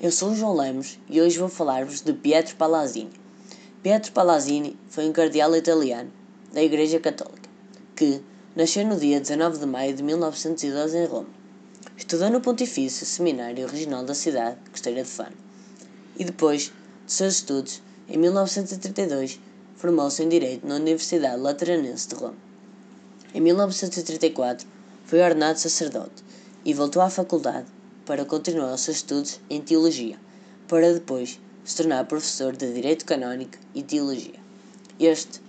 Eu sou o João Lemos e hoje vou falar-vos de Pietro Palazzini. Pietro Palazzini foi um cardeal italiano da Igreja Católica que nasceu no dia 19 de maio de 1912 em Roma. Estudou no Pontifício Seminário Regional da cidade, Costeira de Fano, e depois de seus estudos, em 1932, formou-se em Direito na Universidade Lateranense de Roma. Em 1934, foi ordenado sacerdote e voltou à faculdade para continuar os seus estudos em Teologia, para depois se tornar professor de Direito Canónico e Teologia. Este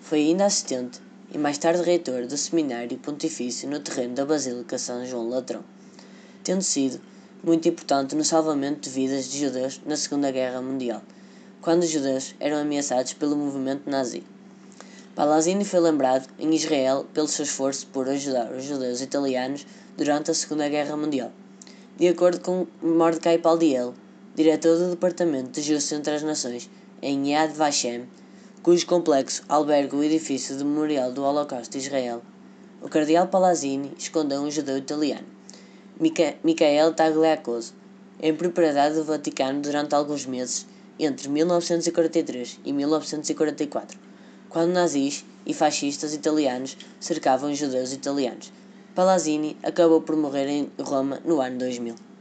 foi ainda assistente e mais tarde reitor do Seminário Pontifício no terreno da Basílica São João Latrão, tendo sido muito importante no salvamento de vidas de judeus na Segunda Guerra Mundial, quando os judeus eram ameaçados pelo movimento nazi. Palazzini foi lembrado em Israel pelo seu esforço por ajudar os judeus italianos durante a Segunda Guerra Mundial. De acordo com Mordecai Paldiel, diretor do Departamento de Justiça entre as Nações em Yad Vashem, cujo complexo alberga o edifício de memorial do Holocausto de Israel, o cardeal Palazzini escondeu um judeu italiano, Michael Tagliacoso, em propriedade do Vaticano durante alguns meses entre 1943 e 1944, quando nazis e fascistas italianos cercavam judeus italianos. Palazzini acabou por morrer em Roma no ano 2000.